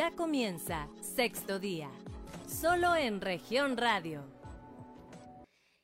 Ya comienza sexto día, solo en región radio.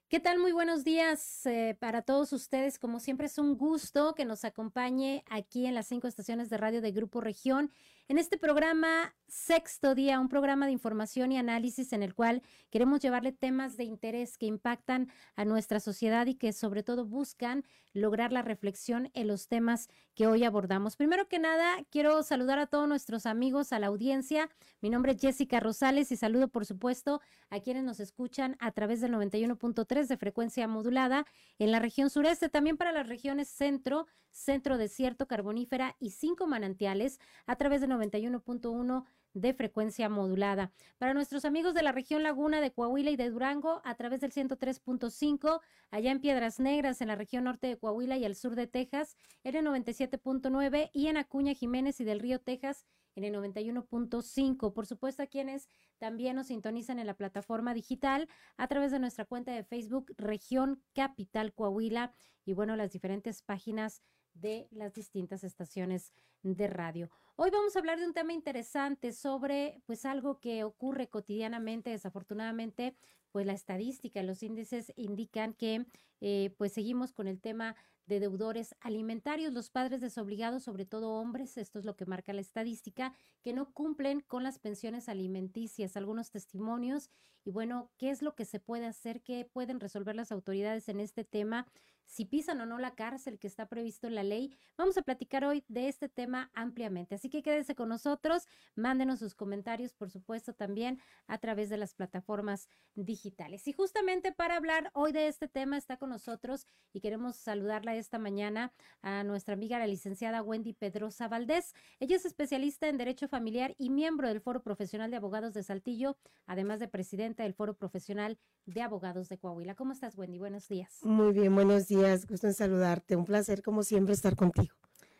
¿Qué tal? Muy buenos días eh, para todos ustedes. Como siempre es un gusto que nos acompañe aquí en las cinco estaciones de radio de Grupo Región en este programa Sexto Día, un programa de información y análisis en el cual queremos llevarle temas de interés que impactan a nuestra sociedad y que sobre todo buscan lograr la reflexión en los temas que hoy abordamos. Primero que nada, quiero saludar a todos nuestros amigos, a la audiencia. Mi nombre es Jessica Rosales y saludo, por supuesto, a quienes nos escuchan a través del 91.3 de frecuencia modulada en la región sureste, también para las regiones centro, centro desierto, carbonífera y cinco manantiales a través de 91.1 de frecuencia modulada. Para nuestros amigos de la región Laguna de Coahuila y de Durango, a través del 103.5, allá en Piedras Negras, en la región norte de Coahuila y al sur de Texas, en el 97.9 y en Acuña Jiménez y del Río Texas en el 91.5. Por supuesto, a quienes también nos sintonizan en la plataforma digital a través de nuestra cuenta de Facebook Región Capital Coahuila y bueno, las diferentes páginas de las distintas estaciones de radio. Hoy vamos a hablar de un tema interesante sobre pues algo que ocurre cotidianamente, desafortunadamente, pues la estadística, los índices indican que eh, pues seguimos con el tema de deudores alimentarios, los padres desobligados, sobre todo hombres, esto es lo que marca la estadística, que no cumplen con las pensiones alimenticias, algunos testimonios y bueno, ¿qué es lo que se puede hacer? ¿Qué pueden resolver las autoridades en este tema? Si pisan o no la cárcel que está previsto en la ley. Vamos a platicar hoy de este tema ampliamente, así que quédese con nosotros, mándenos sus comentarios, por supuesto, también a través de las plataformas digitales. Y justamente para hablar hoy de este tema está con nosotros y queremos saludarla esta mañana a nuestra amiga la licenciada Wendy Pedrosa Valdés. Ella es especialista en Derecho Familiar y miembro del Foro Profesional de Abogados de Saltillo, además de presidenta del Foro Profesional de Abogados de Coahuila. ¿Cómo estás, Wendy? Buenos días. Muy bien, buenos días. Gusto en saludarte. Un placer, como siempre, estar contigo.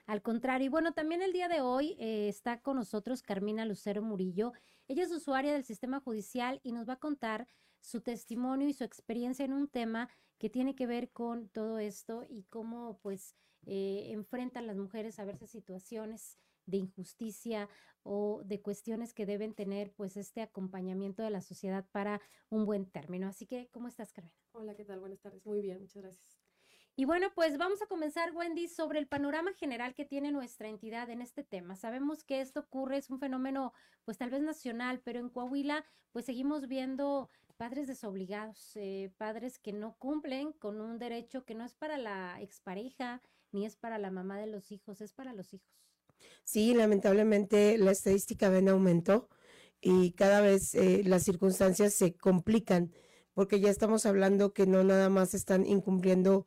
Al contrario, y bueno, también el día de hoy eh, está con nosotros Carmina Lucero Murillo. Ella es usuaria del sistema judicial y nos va a contar su testimonio y su experiencia en un tema que tiene que ver con todo esto y cómo pues eh, enfrentan las mujeres a verse situaciones de injusticia o de cuestiones que deben tener pues este acompañamiento de la sociedad para un buen término. Así que, ¿cómo estás, Carmina? Hola, ¿qué tal? Buenas tardes. Muy bien, muchas gracias. Y bueno, pues vamos a comenzar, Wendy, sobre el panorama general que tiene nuestra entidad en este tema. Sabemos que esto ocurre, es un fenómeno, pues tal vez nacional, pero en Coahuila, pues seguimos viendo padres desobligados, eh, padres que no cumplen con un derecho que no es para la expareja, ni es para la mamá de los hijos, es para los hijos. Sí, lamentablemente la estadística va en aumento y cada vez eh, las circunstancias se complican porque ya estamos hablando que no nada más están incumpliendo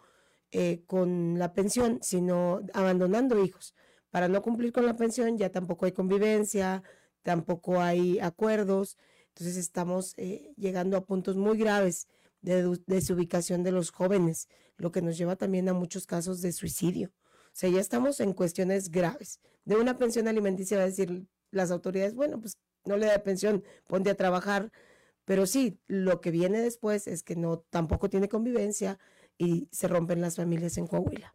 eh, con la pensión, sino abandonando hijos. Para no cumplir con la pensión ya tampoco hay convivencia, tampoco hay acuerdos, entonces estamos eh, llegando a puntos muy graves de desubicación de los jóvenes, lo que nos lleva también a muchos casos de suicidio. O sea, ya estamos en cuestiones graves. De una pensión alimenticia va a decir las autoridades, bueno, pues no le da pensión, ponte a trabajar, pero sí, lo que viene después es que no tampoco tiene convivencia y se rompen las familias en Coahuila.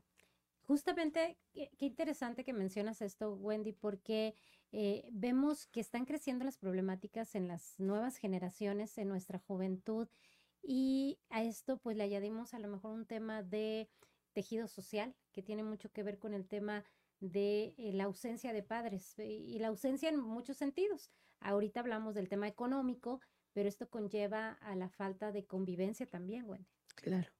Justamente, qué, interesante que mencionas esto, Wendy, porque eh, vemos que están creciendo las problemáticas en las nuevas generaciones, en nuestra juventud, y a esto pues le añadimos a lo mejor un tema de tejido social, que tiene mucho que ver con el tema de eh, la ausencia de padres y la ausencia en muchos sentidos. Ahorita hablamos del tema económico, pero esto conlleva a la falta de convivencia también, Wendy. Claro.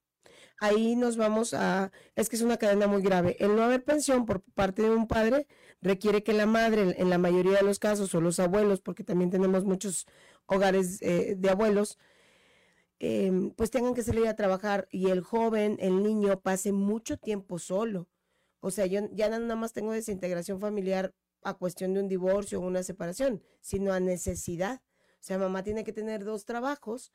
Ahí nos vamos a, es que es una cadena muy grave. El no haber pensión por parte de un padre requiere que la madre, en la mayoría de los casos, o los abuelos, porque también tenemos muchos hogares eh, de abuelos, em, pues tengan que salir a trabajar y el joven, el niño, pase mucho tiempo solo. O sea, yo ya nada más tengo desintegración familiar a cuestión de un divorcio o una separación, sino a necesidad. O sea, mamá tiene que tener dos trabajos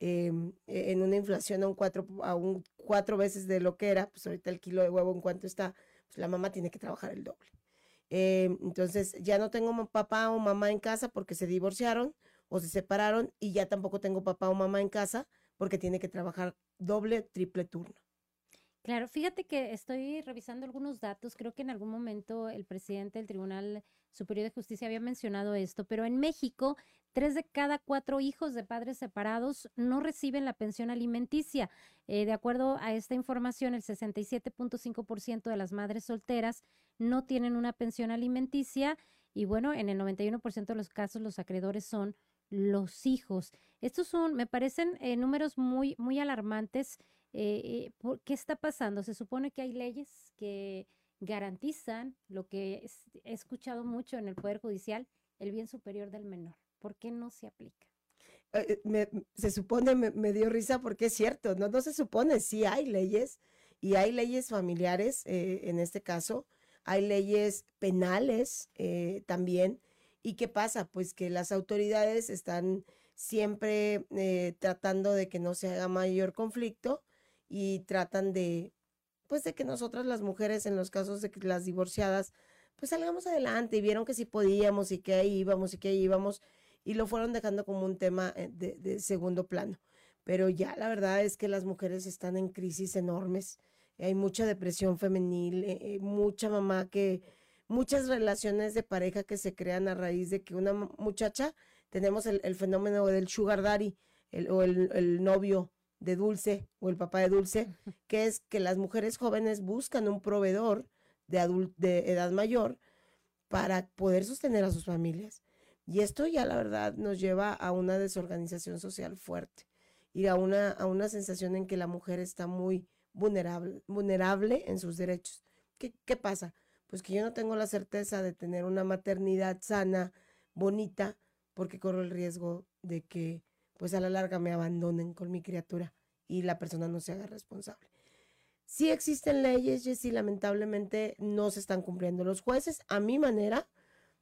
em, e, en una inflación a un, cuatro, a un cuatro veces de lo que era, pues ahorita el kilo de huevo en cuanto está, pues la mamá tiene que trabajar el doble. Em, entonces ya no tengo papá o mamá en casa porque se divorciaron o se separaron y ya tampoco tengo papá o mamá en casa porque tiene que trabajar doble, triple turno. Claro, fíjate que estoy revisando algunos datos. Creo que en algún momento el presidente del Tribunal Superior de Justicia había mencionado esto, pero en México, tres de cada cuatro hijos de padres separados no reciben la pensión alimenticia. Eh, de acuerdo a esta información, el 67.5% de las madres solteras no tienen una pensión alimenticia y bueno, en el 91% de los casos los acreedores son los hijos. Estos son, me parecen eh, números muy, muy alarmantes eh, eh ¿Qué está pasando? Se supone que hay leyes que garantizan lo que he escuchado mucho en el Poder Judicial, el bien superior del menor. ¿Por qué no se aplica? Eh, se supone, me, dio risa porque es cierto, no, no se supone, sí hay leyes y hay leyes familiares eh, en este caso, hay leyes penales también. ¿Y qué pasa? Pues que las autoridades están siempre tratando de que no se haga mayor conflicto y tratan de, pues de que nosotras las mujeres en los casos de que las divorciadas, pues salgamos adelante y vieron que sí podíamos y que ahí íbamos y que ahí íbamos y lo fueron dejando como un tema eh, de, segundo plano. Pero ya la verdad es que las mujeres están en crisis enormes, hay mucha depresión femenil, eh, eh, mucha mamá que, muchas relaciones de pareja que se crean a raíz de que una muchacha, tenemos el, fenómeno del sugar daddy el, o el, el novio de Dulce o el papá de Dulce, que es que las mujeres jóvenes buscan un proveedor de, de edad mayor para poder sostener a sus familias. Y esto ya la verdad nos lleva a una desorganización social fuerte y a una, a una sensación en que la mujer está muy vulnerable, vulnerable en sus derechos. ¿Qué, ¿Qué pasa? Pues que yo no tengo la certeza de tener una maternidad sana, bonita, porque corro el riesgo de que pues a la larga me abandonen con mi criatura y la persona no se haga responsable. Sí existen leyes, y lamentablemente no se están cumpliendo. Los jueces, a mi manera,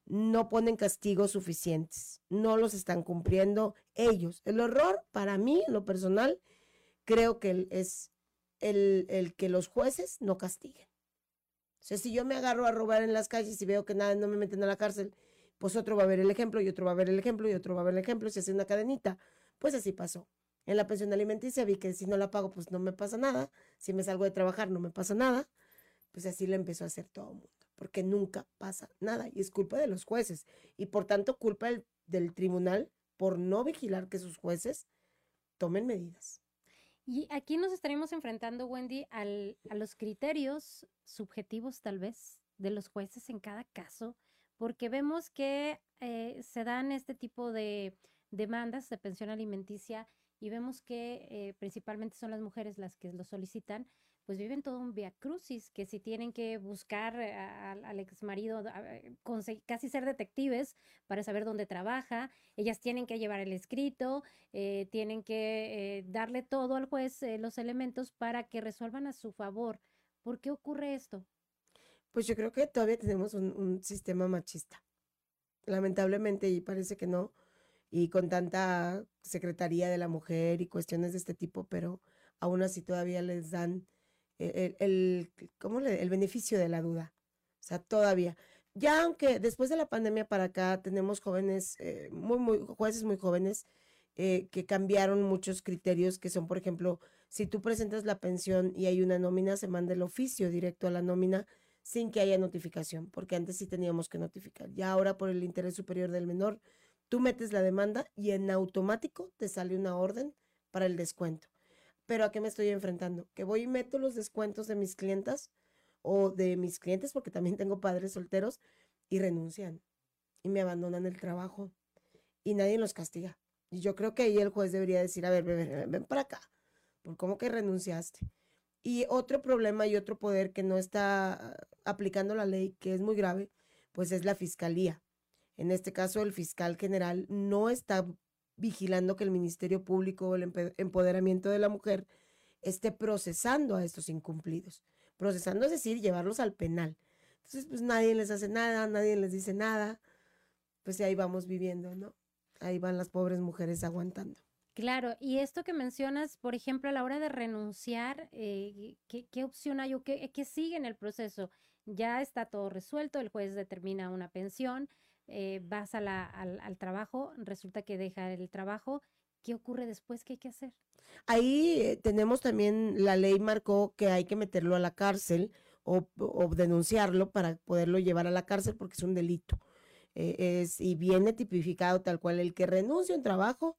no ponen castigos suficientes, no los están cumpliendo ellos. El horror, para mí, en lo personal, creo que es el, el, que los jueces no castiguen. O sea, si yo me agarro a robar en las calles y veo que nada, no me meten a la cárcel, pues otro va a ver el ejemplo y otro va a ver el ejemplo y otro va a ver el ejemplo, se hace una cadenita. Pues así pasó. En la pensión alimenticia vi que si no la pago, pues no me pasa nada. Si me salgo de trabajar, no me pasa nada. Pues así lo empezó a hacer todo el mundo, porque nunca pasa nada. Y es culpa de los jueces. Y por tanto, culpa del, tribunal por no vigilar que sus jueces tomen medidas. Y aquí nos estaremos enfrentando, Wendy, al, a los criterios subjetivos, tal vez, de los jueces en cada caso, porque vemos que eh, se dan este tipo de demandas de pensión alimenticia y vemos que eh, principalmente son las mujeres las que lo solicitan, pues viven todo un via crucis, que si tienen que buscar al ex marido, casi ser detectives para saber dónde trabaja, ellas tienen que llevar el escrito, eh, tienen que eh, darle todo al juez, los elementos para que resuelvan a su favor. ¿Por qué ocurre esto? Pues yo creo que todavía tenemos un sistema machista, lamentablemente, y parece que no, y con tanta Secretaría de la Mujer y cuestiones de este tipo, pero aún así todavía les dan el, el, el beneficio de la duda. O sea, todavía. Ya aunque después de la pandemia para acá tenemos jóvenes, eh, muy, jueces muy jóvenes, eh, que cambiaron muchos criterios, que son, por ejemplo, si tú presentas la pensión y hay una nómina, se manda el oficio directo a la nómina sin que haya notificación, porque antes sí teníamos que notificar. Ya ahora por el interés superior del menor, Tú metes la demanda y en automático te sale una orden para el descuento. Pero ¿a qué me estoy enfrentando? Que voy y meto los descuentos de mis clientas o de mis clientes, porque también tengo padres solteros, y renuncian y me abandonan el trabajo y nadie los castiga. Y yo creo que ahí el juez debería decir, a ver, ven, ven para acá, ¿por cómo que renunciaste? Y otro problema y otro poder que no está aplicando la ley, que es muy grave, pues es la fiscalía. En este caso, el fiscal general no está vigilando que el Ministerio Público o el empoderamiento de la mujer esté procesando a estos incumplidos. Procesando es decir, llevarlos al penal. Entonces, pues nadie les hace nada, nadie les dice nada. Pues ahí vamos viviendo, ¿no? Ahí van las pobres mujeres aguantando. Claro, y esto que mencionas, por ejemplo, a la hora de renunciar, eh, ¿qué, opción hay o qué, qué sigue en el proceso? Ya está todo resuelto, el juez determina una pensión, eh, vas a la, al, trabajo, resulta que deja el trabajo, ¿qué ocurre después? ¿Qué hay que hacer? Ahí eh, tenemos también, la ley marcó que hay que meterlo a la cárcel o, o denunciarlo para poderlo llevar a la cárcel porque es un delito. Eh, es, y viene tipificado tal cual, el que renuncia a trabajo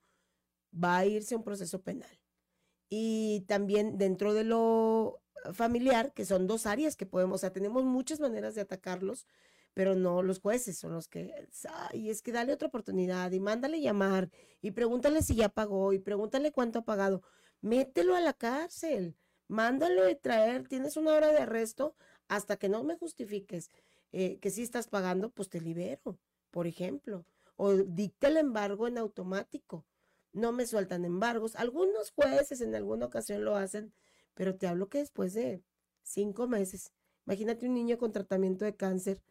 va a irse a un proceso penal. Y también dentro de lo familiar, que son dos áreas que podemos, o sea, tenemos muchas maneras de atacarlos, pero no los jueces son los que, y es que dale otra oportunidad y mándale llamar y pregúntale si ya pagó y pregúntale cuánto ha pagado. Mételo a la cárcel, mándalo de traer, tienes una hora de arresto hasta que no me justifiques eh, que sí estás pagando, pues te libero, por ejemplo, o dicta el embargo en automático. No me sueltan embargos. Algunos jueces en alguna ocasión lo hacen, pero te hablo que después de cinco meses, imagínate un niño con tratamiento de cáncer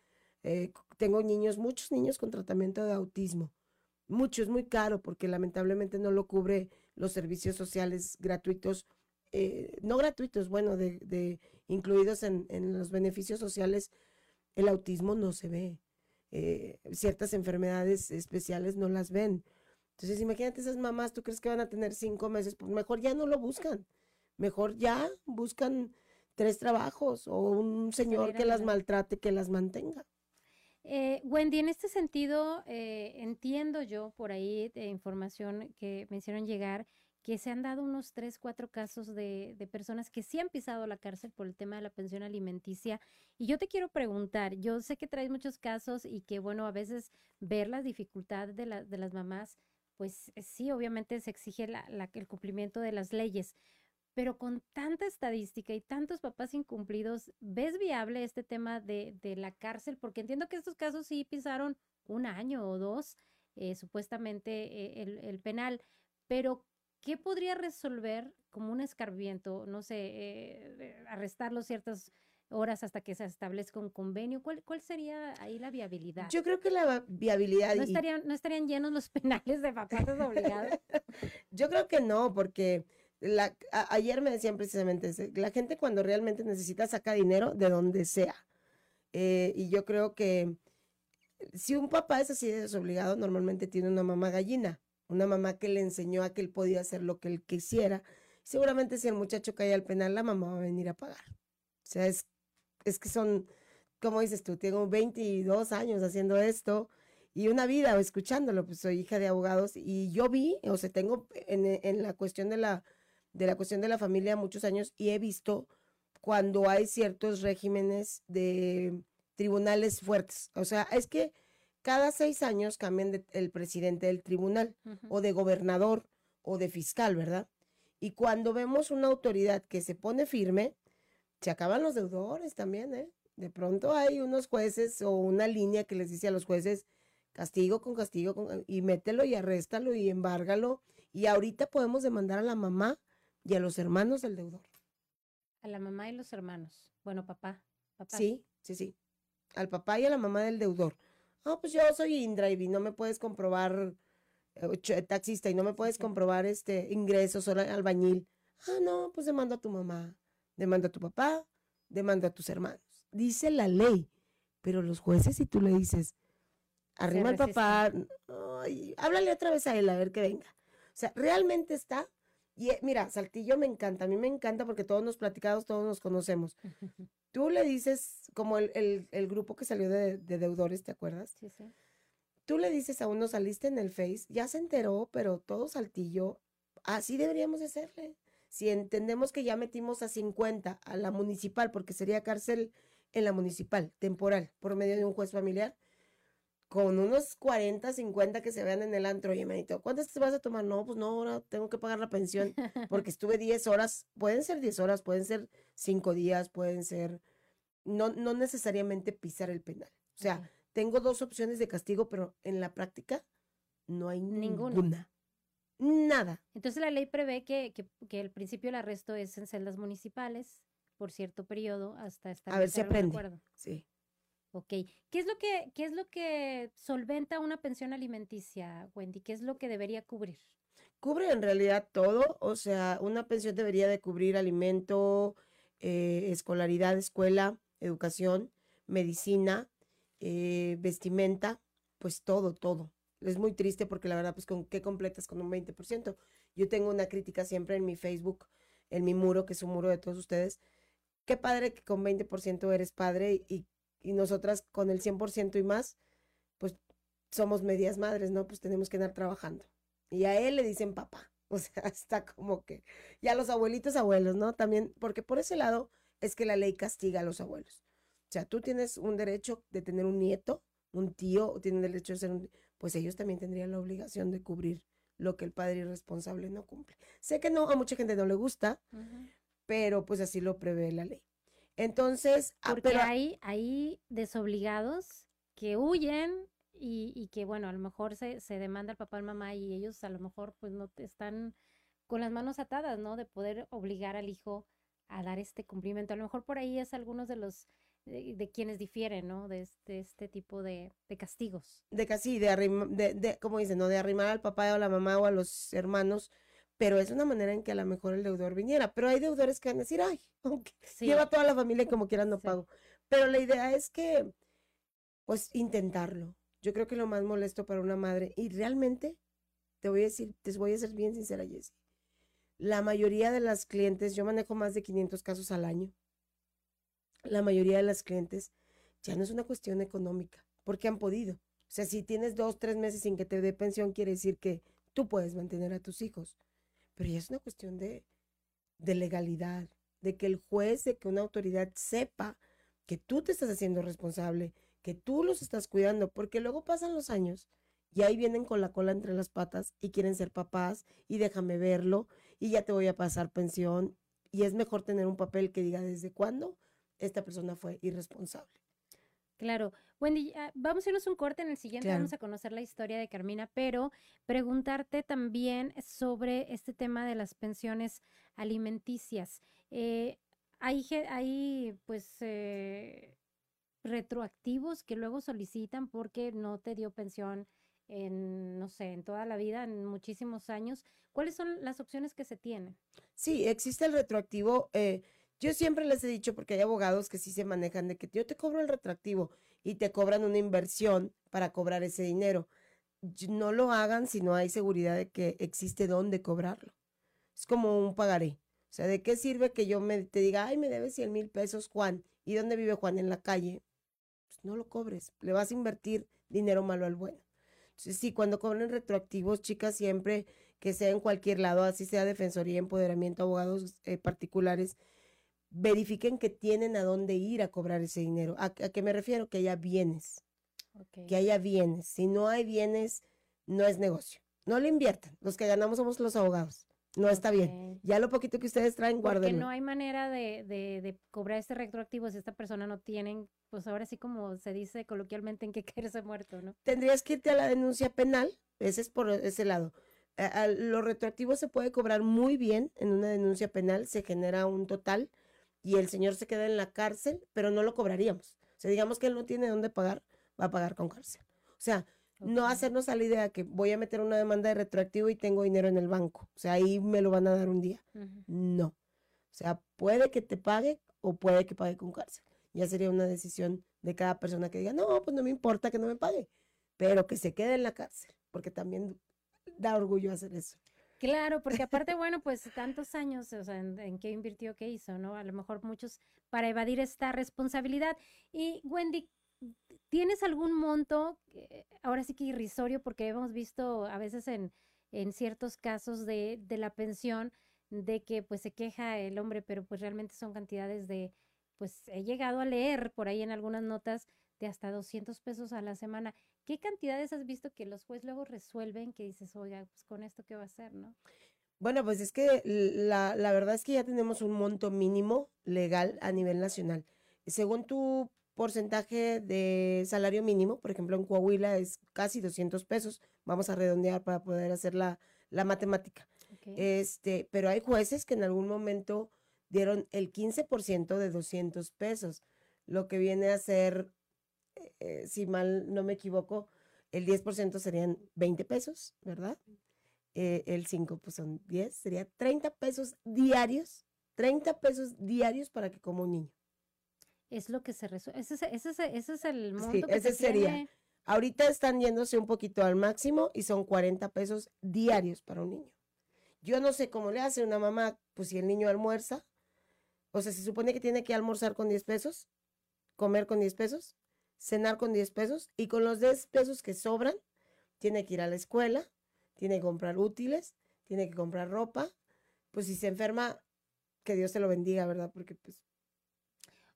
eh, tengo niños, muchos niños con tratamiento de autismo. Mucho, es muy caro porque lamentablemente no lo cubre los servicios sociales gratuitos, eh, no gratuitos, bueno, de, incluidos en, los beneficios sociales, el autismo no se ve. Eh, ciertas enfermedades especiales no las ven. Entonces, imagínate esas mamás, ¿tú crees que van a tener cinco meses? Pues mejor ya no lo buscan. Mejor ya buscan tres trabajos o un señor que las maltrate, que las mantenga. Eh, Wendy, en este sentido, eh, entiendo yo por ahí de información que me hicieron llegar que se han dado unos tres, cuatro casos de, personas que sí han pisado la cárcel por el tema de la pensión alimenticia. Y yo te quiero preguntar, yo sé que traes muchos casos y que, bueno, a veces ver las dificultades de, de las mamás, pues sí, obviamente se exige la, el cumplimiento de las leyes, pero con tanta estadística y tantos papás incumplidos, ¿ves viable este tema de, la cárcel? Porque entiendo que estos casos sí pisaron un año o dos, eh, supuestamente eh, el, penal, pero ¿qué podría resolver como un escarmiento? No sé, eh, arrestarlo ciertas horas hasta que se establezca un convenio. ¿Cuál, ¿Cuál sería ahí la viabilidad? Yo creo que la viabilidad... ¿No estarían, ¿no estarían llenos los penales de papás obligados? Yo creo que no, porque la, ayer me decían precisamente, la gente cuando realmente necesita saca dinero de donde sea. Eh, y yo creo que si un papá es así desobligado, normalmente tiene una mamá gallina, una mamá que le enseñó a que él podía hacer lo que él quisiera. Seguramente si el muchacho cae al penal, la mamá va a venir a pagar. O sea, es, es que son, como dices tú, tengo 22 años haciendo esto y una vida escuchándolo, pues soy hija de abogados y yo vi, o sea, tengo en, en la cuestión de la de la cuestión de la familia muchos años y he visto cuando hay ciertos regímenes de tribunales fuertes. O sea, es que cada seis años cambian el presidente del tribunal o de gobernador o de fiscal, ¿verdad? Y cuando vemos una autoridad que se pone firme, se acaban los deudores también, ¿eh? De pronto hay unos jueces o una línea que les dice a los jueces, castigo con castigo, y mételo y arréstalo y embárgalo. Y ahorita podemos demandar a la mamá y a los hermanos del deudor. A la mamá y los hermanos. Bueno, papá. papá. Sí, sí, sí. Al papá y a la mamá del deudor. Ah, pues yo soy Indrive y no me puedes comprobar eh, taxista y no me puedes comprobar este ingresos o albañil. Ah, no, pues demanda a tu mamá, demanda a tu papá, demanda a tus hermanos. Dice la ley, pero los jueces si tú le dices, arrima al papá, háblale otra vez a él a ver que venga. O sea, realmente está y eh, mira, Saltillo me encanta, a mí me encanta porque todos nos platicamos, todos nos conocemos. Tú le dices, como el, grupo que salió de, deudores, ¿te acuerdas? Sí, sí. Tú le dices a uno, saliste en el Face, ya se enteró, pero todo Saltillo, así deberíamos de hacerle. Si entendemos que ya metimos a 50 a la municipal, porque sería cárcel en la municipal, temporal, por medio de un juez familiar, con unos 40, 50 que se vean en el antro, oye, manito, ¿cuántas te vas a tomar? No, pues no, ahora tengo que pagar la pensión porque estuve 10 horas, pueden ser 10 horas, pueden ser 5 días, pueden ser, no, no necesariamente pisar el penal. O sea, tengo dos opciones de castigo, pero en la práctica no hay ninguna. Nada. Entonces la ley prevé que, que, que el principio del arresto es en celdas municipales por cierto periodo hasta estar A ver si aprende. Sí. Ok. ¿Qué es lo que, qué es lo que solventa una pensión alimenticia, Wendy? ¿Qué es lo que debería cubrir? Cubre en realidad todo, o sea, una pensión debería de cubrir alimento, eh, escolaridad, escuela, educación, medicina, eh, vestimenta, pues todo, todo. es muy triste porque la verdad, pues, ¿con qué completas con un 20%? Yo tengo una crítica siempre en mi Facebook, en mi muro, que es un muro de todos ustedes. Qué padre que con 20% eres padre y, y nosotras con el 100% y más, pues somos medias madres, ¿no? Pues tenemos que andar trabajando. Y a él le dicen papá. O sea, está como que, ya los abuelitos abuelos, ¿no? También, porque por ese lado es que la ley castiga a los abuelos. O sea, tú tienes un derecho de tener un nieto, un tío, o tienen derecho de ser un, pues ellos también tendrían la obligación de cubrir lo que el padre irresponsable no cumple. Sé que no, a mucha gente no le gusta, pero pues así lo prevé la ley. Entonces, ah, porque hay, hay desobligados que huyen y, que, bueno, a lo mejor se, se demanda al papá y mamá y ellos a lo mejor pues no están con las manos atadas, ¿no? De poder obligar al hijo a dar este cumplimiento. A lo mejor por ahí es algunos de los de, quienes difieren, ¿no? De este, este tipo de, de, castigos. De casi, de, de, de, como dicen, ¿no? De arrimar al papá o a la mamá o a los hermanos, pero es una manera en que a lo mejor el deudor viniera. Pero hay deudores que van a decir, ay, aunque lleva toda la familia y como quieran no pago. Pero la idea es que, pues, intentarlo. Yo creo que lo más molesto para una madre, y realmente, te voy a decir, te voy a ser bien sincera, Jessie. La mayoría de las clientes, yo manejo más de 500 casos al año. La mayoría de las clientes ya no es una cuestión económica, porque han podido. O sea, si tienes dos, tres meses sin que te dé pensión, quiere decir que tú puedes mantener a tus hijos. Pero ya es una cuestión de, de legalidad, de que el juez, de que una autoridad sepa que tú te estás haciendo responsable, que tú los estás cuidando, porque luego pasan los años y ahí vienen con la cola entre las patas y quieren ser papás y déjame verlo y ya te voy a pasar pensión y es mejor tener un papel que diga desde cuándo esta persona fue irresponsable. Claro. Wendy, ah, vamos a irnos un corte. En el siguiente vamos a conocer la historia de Carmina, pero preguntarte también sobre este tema de las pensiones alimenticias. Eh, hay, hay, pues, eh, retroactivos que luego solicitan porque no te dio pensión en, no sé, en toda la vida, en muchísimos años. ¿Cuáles son las opciones que se tienen? Sí, existe el retroactivo. Eh, yo siempre les he dicho, porque hay abogados que sí se manejan de que yo te cobro el retroactivo y te cobran una inversión para cobrar ese dinero. No lo hagan si no hay seguridad de que existe dónde cobrarlo. Es como un pagaré. O sea, ¿de qué sirve que yo me, te diga, ay, me debes 100 mil pesos, Juan? ¿Y dónde vive Juan? En la calle no lo cobres, le vas a invertir dinero malo al bueno. Entonces, sí, cuando cobren retroactivos, chicas, siempre que sea en cualquier lado, así sea defensoría, empoderamiento, abogados eh, particulares, verifiquen que tienen a dónde ir a cobrar ese dinero. ¿A, qué me refiero? Que haya bienes. Que haya bienes. Si no hay bienes, no es negocio. No le inviertan. Los que ganamos somos los abogados. No está bien. Ya lo poquito que ustedes traen, guárdenlo. Porque no hay manera de, de, de, cobrar este retroactivo si esta persona no tiene, pues ahora sí como se dice coloquialmente, en que caerse muerto, ¿no? Tendrías que irte a la denuncia penal, ese es por ese lado. lo retroactivo se puede cobrar muy bien en una denuncia penal, se genera un total y el señor se queda en la cárcel, pero no lo cobraríamos. O sea, digamos que él no tiene dónde pagar, va a pagar con cárcel. O sea, no hacernos a la idea que voy a meter una demanda de retroactivo y tengo dinero en el banco. O sea, ahí me lo van a dar un día. No. O sea, puede que te pague o puede que pague con cárcel. Ya sería una decisión de cada persona que diga, no, pues no me importa que no me pague, pero que se quede en la cárcel, porque también da orgullo hacer eso. Claro, porque aparte, bueno, pues tantos años, o sea, en, qué invirtió, qué hizo, ¿no? A lo mejor muchos para evadir esta responsabilidad. Y Wendy, ¿Tienes algún monto, ahora sí que irrisorio, porque hemos visto a veces en, en ciertos casos de, de, la pensión, de que pues se queja el hombre, pero pues realmente son cantidades de, pues he llegado a leer por ahí en algunas notas de hasta 200 pesos a la semana. ¿Qué cantidades has visto que los jueces luego resuelven que dices, oiga, pues con esto qué va a hacer, no? Bueno, pues es que la, la verdad es que ya tenemos un monto mínimo legal a nivel nacional. Según tu porcentaje de salario mínimo, por ejemplo, en Coahuila es casi 200 pesos, vamos a redondear para poder hacer la, la matemática. Este, pero hay jueces que en algún momento dieron el 15% de 200 pesos, lo que viene a ser, eh, si mal no me equivoco, el 10% serían 20 pesos, ¿verdad? Eh, el 5 pues son 10, sería 30 pesos diarios, 30 pesos diarios para que coma un niño es lo que se resuelve. Ese, ese, ese, es el monto que ese sería. Ahorita están yéndose un poquito al máximo y son 40 pesos diarios para un niño. Yo no sé cómo le hace una mamá, pues si el niño almuerza, o sea, se supone que tiene que almorzar con 10 pesos, comer con 10 pesos, cenar con 10 pesos y con los 10 pesos que sobran, tiene que ir a la escuela, tiene que comprar útiles, tiene que comprar ropa, pues si se enferma, que Dios te lo bendiga, ¿verdad? Porque pues...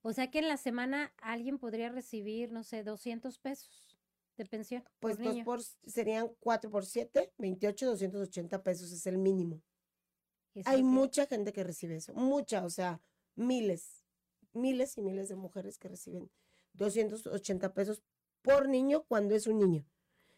O sea que en la semana alguien podría recibir, no sé, 200 pesos de pensión. Pues por dos niño. por, serían 4 por 7, 28, 280 pesos es el mínimo. Hay que- mucha gente que recibe eso, mucha, o sea, miles, miles y miles de mujeres que reciben 280 pesos por niño cuando es un niño.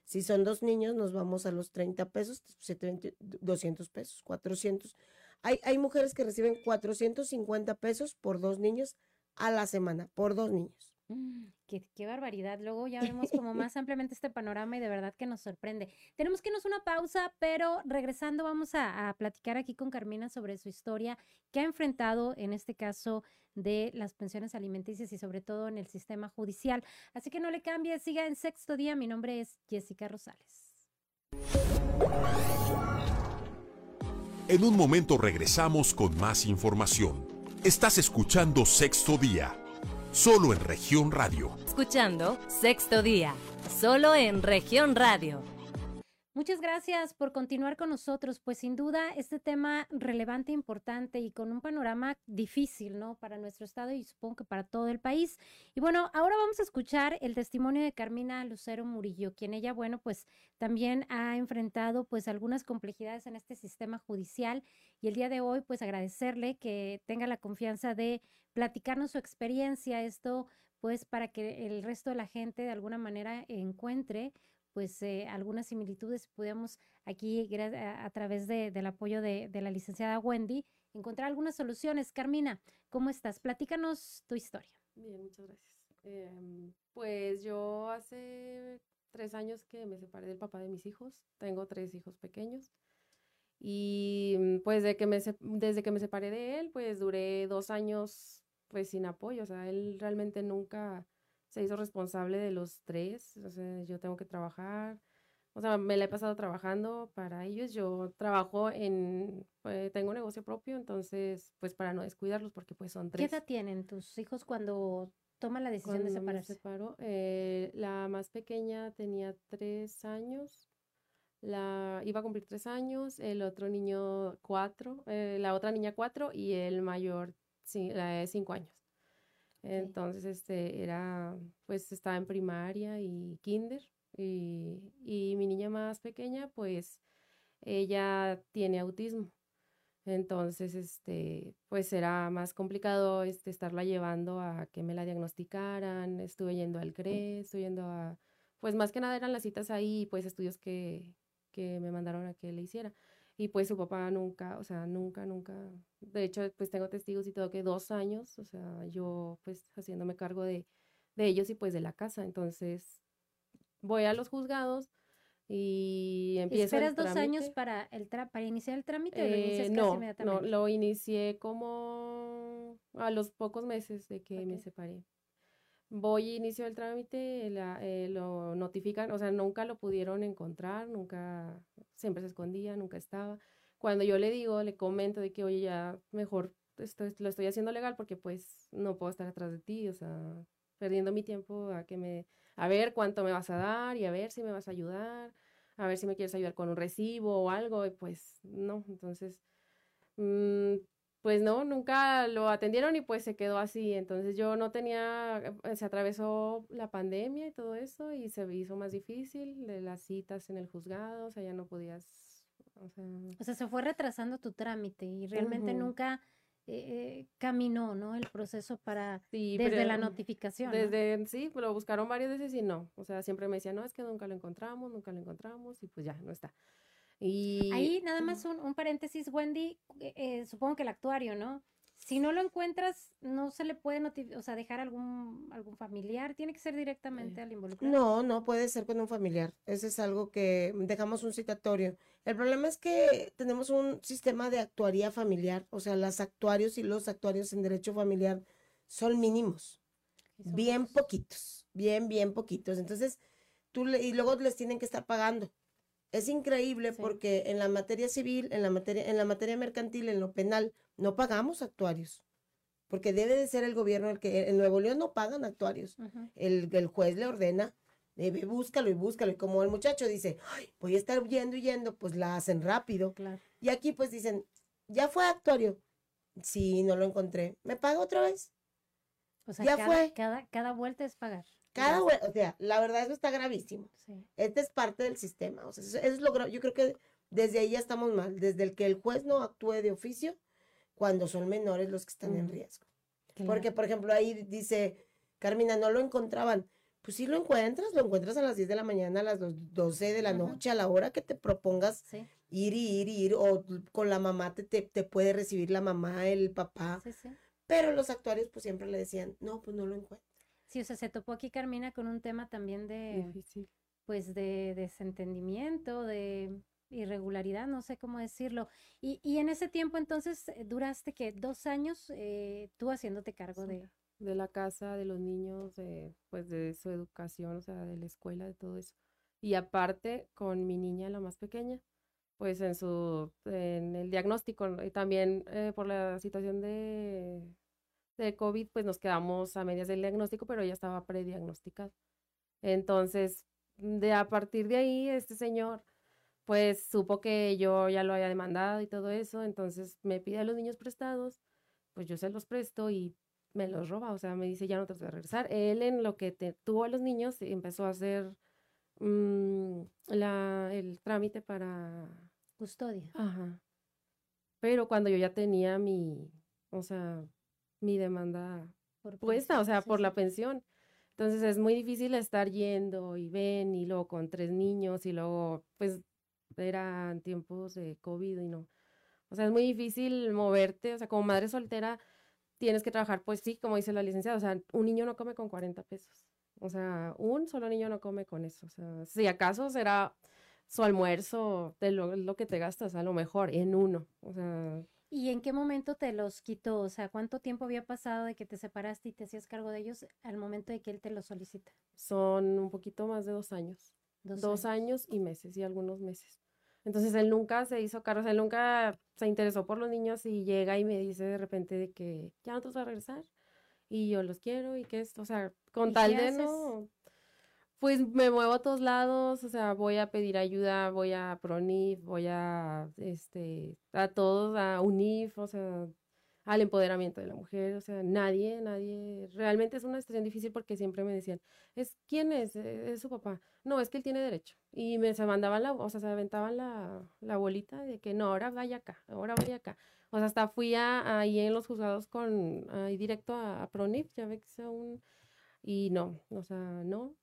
Si son dos niños, nos vamos a los 30 pesos, 720, 200 pesos, 400. Hay, hay mujeres que reciben 450 pesos por dos niños a la semana, por dos niños. Mm, Qué, qué barbaridad. Luego ya vemos como más ampliamente este panorama y de verdad que nos sorprende. Tenemos que irnos a una pausa, pero regresando vamos a, a platicar aquí con Carmina sobre su historia que ha enfrentado en este caso de las pensiones alimenticias y sobre todo en el sistema judicial. Así que no le cambie, siga en sexto día. Mi nombre es Jessica Rosales. En un momento regresamos con más información. Estás escuchando Sexto Día, solo en región radio. Escuchando Sexto Día, solo en región radio. Muchas gracias por continuar con nosotros, pues sin duda este tema relevante, importante y con un panorama difícil, ¿no? Para nuestro estado y supongo que para todo el país. Y bueno, ahora vamos a escuchar el testimonio de Carmina Lucero Murillo, quien ella, bueno, pues también ha enfrentado pues algunas complejidades en este sistema judicial y el día de hoy pues agradecerle que tenga la confianza de platicarnos su experiencia, esto pues para que el resto de la gente de alguna manera encuentre pues eh, algunas similitudes podemos aquí a, través de- del apoyo de, la licenciada Wendy encontrar algunas soluciones. Carmina, ¿cómo estás? Platícanos tu historia. Bien, muchas gracias. Em, pues yo hace tres años que me separé del papá de mis hijos. Tengo tres hijos pequeños. Y pues de que me, desde que me separé de él, pues duré dos años pues sin apoyo. O sea, él realmente nunca se hizo responsable de los tres. O sea, yo tengo que trabajar. O sea, me la he pasado trabajando para ellos. Yo trabajo en, eh, tengo un negocio propio, entonces, pues para no descuidarlos, porque pues son ¿Qué tres. edad tienen tus hijos cuando toman la decisión de Cuando me separarse? separo, eh, la más pequeña tenía tres años, la iba a cumplir tres años, el otro niño cuatro, eh, la otra niña cuatro y el mayor sí, la de cinco años. Entonces, este, era, pues estaba en primaria y kinder y, y mi niña más pequeña, pues ella tiene autismo. Entonces, este, pues era más complicado este, estarla llevando a que me la diagnosticaran. Estuve yendo al CRE, estuve yendo a, pues más que nada eran las citas ahí, pues estudios que, que me mandaron a que le hiciera. Y pues su papá nunca, o sea, nunca, nunca, de hecho, pues tengo testigos y todo que dos años, o sea, yo pues haciéndome cargo de, de ellos y pues de la casa. Entonces, voy a los juzgados y empiezo el ¿Esperas dos años para, el tra- para iniciar el trámite o lo Eh, casi no, no, inmediatamente? lo inicié como a los pocos meses de que me separé. Voy, inicio el trámite, eh, lo notifican, o sea, nunca lo pudieron encontrar, nunca, siempre se escondía, nunca estaba. Cuando yo le digo, le comento de que, oye, ya mejor esto es- lo estoy haciendo legal porque pues no puedo estar atrás de ti, o sea, perdiendo mi tiempo a que me, a ver cuánto me vas a dar y a ver si me vas a ayudar, a ver si me quieres ayudar con un recibo o algo, pues no, entonces, mm, pues no, nunca lo atendieron y pues se quedó así, entonces yo no tenía, eh, se atravesó la pandemia y todo eso y se hizo más difícil de las citas en el juzgado, o sea, ya no podías, o sea, O sea, se fue retrasando tu trámite y realmente nunca eh, eh, caminó, ¿no? El proceso para, sí, desde la pero- notificación. ¿no? Desde, sí, pues, lo buscaron varias veces y no. O sea, siempre me decían, no, es que nunca lo encontramos, nunca lo encontramos y pues ya, no está. Y Ahí nada más un, un paréntesis, Wendy, eh, eh, supongo que el actuario, ¿no? Si no lo encuentras, no se le puede notificar, o sea, dejar algún, algún familiar, tiene que ser directamente al involucrado. No, no puede ser con un familiar. Eso es algo que dejamos un citatorio. El problema es que tenemos un sistema de actuaría familiar, o sea, las actuarios y los actuarios en derecho familiar son mínimos, son bien pocos. poquitos, bien, bien poquitos. Entonces, tú le- y luego les tienen que estar pagando. Es increíble Sí. porque en la materia civil, en la materia, en la materia mercantil, en lo penal, no pagamos actuarios. Porque debe de ser el gobierno el que, en Nuevo León no pagan actuarios. El, el juez le ordena, eh, búscalo y búscalo. Y como el muchacho dice, "Ay, voy a estar yendo y yendo, pues la hacen rápido. Claro. Y aquí pues dicen, ya fue actuario. Sí, no lo encontré. ¿Me paga otra vez? O sea, Ya cada, fue. Cada, cada vuelta es pagar. Cada, o sea, la verdad eso está gravísimo. Sí. Este es parte del sistema. O sea, eso, es lo Yo creo que desde ahí ya estamos mal. Desde el que el juez no actúe de oficio cuando son menores los que están en riesgo. claro. Porque, por ejemplo, ahí dice, Carmina, no lo encontraban. Pues sí lo encuentras, lo encuentras a las 10 de la mañana, a las dos- 12 de la noche, a la hora que te propongas Sí, ir y ir y ir, o con la mamá te, te, te puede recibir la mamá, el papá. sí. Pero los actuarios pues siempre le decían, no, pues no lo encuentro. Sí, o sea, se topó aquí Carmina con un tema también de, Difícil. pues, de desentendimiento, de irregularidad, no sé cómo decirlo. Y, y en ese tiempo entonces eh, duraste que dos años eh, tú haciéndote cargo de... de la casa, de los niños, de, pues de su educación, o sea, de la escuela, de todo eso. Y aparte, con mi niña, la más pequeña, pues en su, en el diagnóstico, y también eh, por la situación de, de COVID, pues nos quedamos a medias del diagnóstico, pero ella estaba prediagnosticada. Entonces, de a partir de ahí, este señor, pues supo que yo ya lo había demandado y todo eso, entonces me pide a los niños prestados, pues yo se los presto y me los roba, o sea, me dice ya no te voy a regresar. Él en lo que te, tuvo a los niños empezó a hacer mm, la, el trámite para... Custodia. Ajá. Pero cuando yo ya tenía mi, o sea, mi demanda por puesta, o sea, sí, por sí. la pensión. Entonces es muy difícil estar yendo y ven y luego con tres niños y luego, pues, eran tiempos de COVID y no. O sea, es muy difícil moverte, o sea, como madre soltera tienes que trabajar, pues sí, como dice la licenciada, o sea, un niño no come con 40 pesos. O sea, un solo niño no come con eso. O sea, si acaso será su almuerzo de lo, lo que te gastas, a lo mejor, en uno. O sea, ¿Y en qué momento te los quitó? O sea, ¿cuánto tiempo había pasado de que te separaste y te hacías cargo de ellos al momento de que él te los solicita? son un poquito más de dos años. dos años y meses y algunos meses. Entonces él nunca se hizo cargo, o sea, él nunca se interesó por los niños y llega y me dice de repente de que ya no te vas a regresar y yo los quiero y que esto, o sea, con ¿Y tal de haces? no, pues me muevo a todos lados, o sea, voy a pedir ayuda, voy a PRONIF, voy a, este, a todos, a UNIF, o sea, al empoderamiento de la mujer, o sea, nadie, nadie, realmente es una situación difícil porque siempre me decían, es, ¿quién es? "Eh, Es su papá. No, es que él tiene derecho. Y me se mandaban la, o sea, se aventaban la, la bolita de que no, ahora vaya acá, ahora vaya acá. O sea, hasta fui a, ahí en los juzgados con, ahí directo a, PRONIF, ya ve que sea un, y no, o sea, no,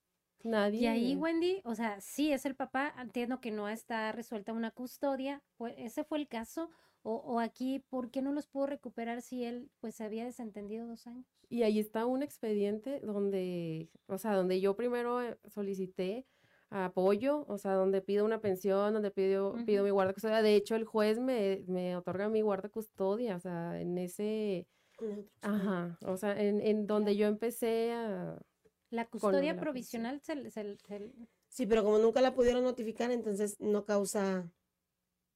nadie. Y ahí, Wendy, o sea, sí es el papá, entiendo que no está resuelta una custodia, fue- ese fue el caso, o, o aquí, ¿por qué no los pudo recuperar si él, pues, se había desentendido dos años? Y ahí está un expediente donde, o sea, donde yo primero eh, solicité apoyo, o sea, donde pido una pensión, donde pido, pido Ujú. mi guarda custodia. De hecho, el juez me, me otorga mi guarda custodia, o sea, en ese, ajá, o sea, en, en donde yo empecé a, La custodia la provisional se, Sí, pero como nunca la pudieron notificar, entonces no causa,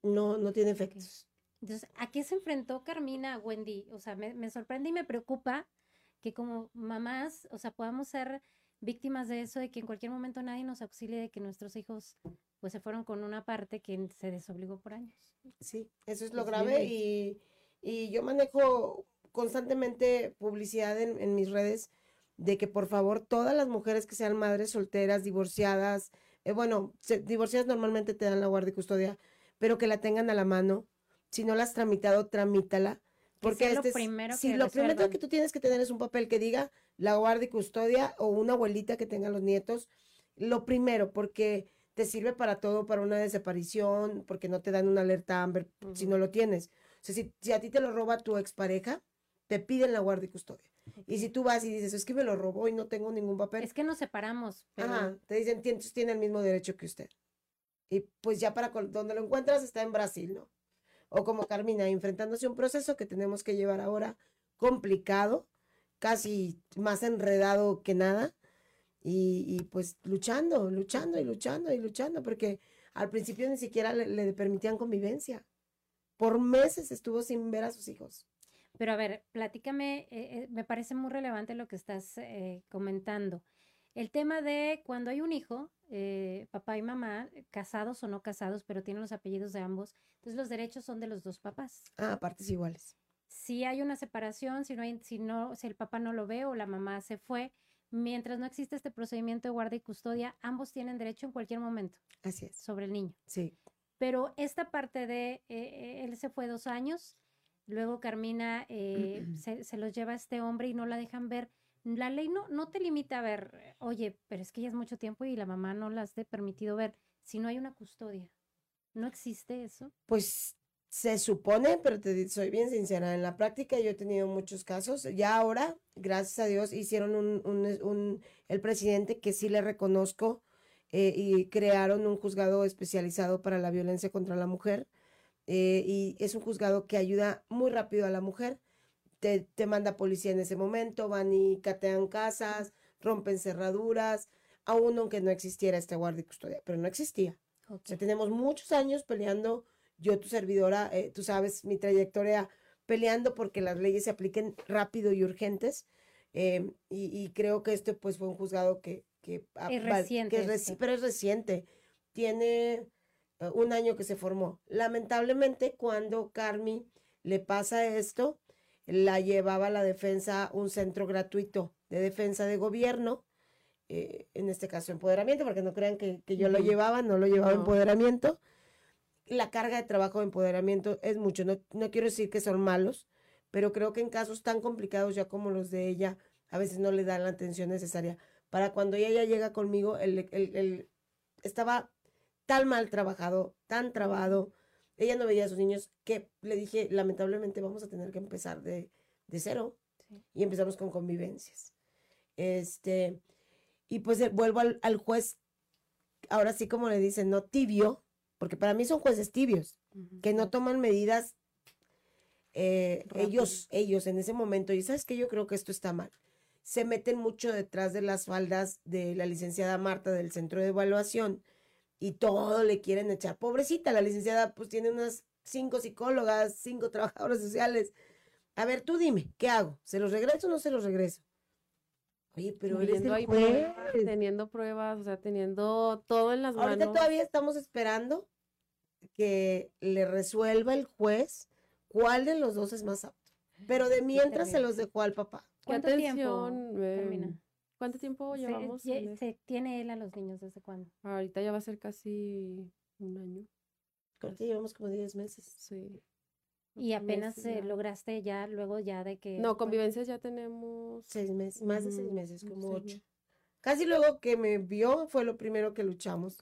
no, no tiene efectos. Entonces, ¿a qué se enfrentó Carmina, Wendy? O sea, me, me sorprende y me preocupa que como mamás, o sea, podamos ser víctimas de eso, de que en cualquier momento nadie nos auxilie, de que nuestros hijos pues se fueron con una parte que se desobligó por años. Sí, eso es lo Es grave y, y yo manejo constantemente publicidad en, en mis redes de que por favor todas las mujeres que sean madres solteras, divorciadas, eh, bueno, se- divorciadas normalmente te dan la guardia y custodia, pero que la tengan a la mano. Si no la has tramitado, tramítala. Porque sea lo este es- primero sí, que lo primero que tú tienes que tener es un papel que diga la guardia y custodia o una abuelita que tenga los nietos. Lo primero, porque te sirve para todo, para una desaparición, porque no te dan una alerta Amber si no lo tienes. O sea, si, si a ti te lo roba tu expareja, te piden la guardia y custodia. Y si tú vas y dices, es que me lo robó y no tengo ningún papel, Es que nos separamos, pero ajá, te dicen, "Tien- entonces tiene el mismo derecho que usted. Y pues ya para donde lo encuentras está en Brasil, ¿no? O como Carmina, enfrentándose a un proceso que tenemos que llevar ahora complicado, casi más enredado que nada. Y, y, pues luchando, luchando y luchando y luchando, porque al principio ni siquiera le, le permitían convivencia. Por meses estuvo sin ver a sus hijos. Pero a ver, platícame, eh, eh, me parece muy relevante lo que estás eh, comentando. El tema de cuando hay un hijo, eh, papá y mamá, casados o no casados, pero tienen los apellidos de ambos, entonces los derechos son de los dos papás. Ah, partes iguales. Si hay una separación, si no hay, si no, si el papá no lo ve o la mamá se fue, mientras no existe este procedimiento de guardia y custodia, ambos tienen derecho en cualquier momento Así es. sobre el niño. Sí. Pero esta parte de eh, eh, él se fue dos años, luego Carmina eh, se, se los lleva a este hombre y no la dejan ver. La ley no, no te limita a ver, oye, pero es que ya es mucho tiempo y la mamá no las de permitido ver si no hay una custodia. ¿No existe eso? Pues se supone, pero te soy bien sincera, en la práctica yo he tenido muchos casos. Ya ahora, gracias a Dios, hicieron un, un, un- el presidente que sí le reconozco eh, y crearon un juzgado especializado para la violencia contra la mujer. Eh, y es un juzgado que ayuda muy rápido a la mujer. Te, te manda policía en ese momento, van y catean casas, rompen cerraduras, aún aunque no existiera este guardia y custodia, pero no existía. O sea, tenemos muchos años peleando, yo tu servidora, eh, tú sabes mi trayectoria peleando porque las leyes se apliquen rápido y urgentes. eh, y, y creo que este pues fue un juzgado que... que ah, Es reciente que es reci- esto. pero es reciente. Tiene un año que se formó. Lamentablemente, cuando Carmi le pasa esto, la llevaba a la defensa un centro gratuito de defensa de gobierno, eh, en este caso empoderamiento, porque no crean que, que yo lo llevaba, no lo llevaba No. empoderamiento. La carga de trabajo de empoderamiento es mucho, no, no quiero decir que son malos, pero creo que en casos tan complicados ya como los de ella, a veces no le dan la atención necesaria. Para cuando ella ya llega conmigo, el, el- el- estaba tan mal trabajado, tan trabado, ella no veía a sus niños, que le dije, lamentablemente vamos a tener que empezar de, de cero. Sí. Y empezamos con convivencias. Este, y pues eh, vuelvo al, al juez, ahora sí como le dicen, no tibio, porque para mí son jueces tibios, que no toman medidas eh, ellos, ellos en ese momento, y sabes que yo creo que esto está mal, se meten mucho detrás de las faldas de la licenciada Marta del centro de evaluación y todo le quieren echar. Pobrecita, la licenciada pues tiene unas cinco psicólogas, cinco trabajadoras sociales. A ver, tú dime, ¿qué hago? ¿Se los regreso o no se los regreso? Oye, pero eres el ahí juez. pruebas, teniendo pruebas, o sea, teniendo todo en las Ahorita manos. todavía estamos esperando que le resuelva el juez cuál de los dos es más apto. Pero de mientras se los dejó al papá. ¿Qué ¿Cuánto atención? tiempo, Carmina? em, ¿Cuánto tiempo Se- llevamos? en se tiene él a los niños desde cuándo? Ahorita ya va a ser casi un año. Creo que llevamos como 10 meses. Sí. Y apenas meses eh, ya. lograste ya, luego ya de que... No, convivencias ya tenemos. Seis meses, más de seis meses, como sí, ocho. Casi luego que me vio fue lo primero que luchamos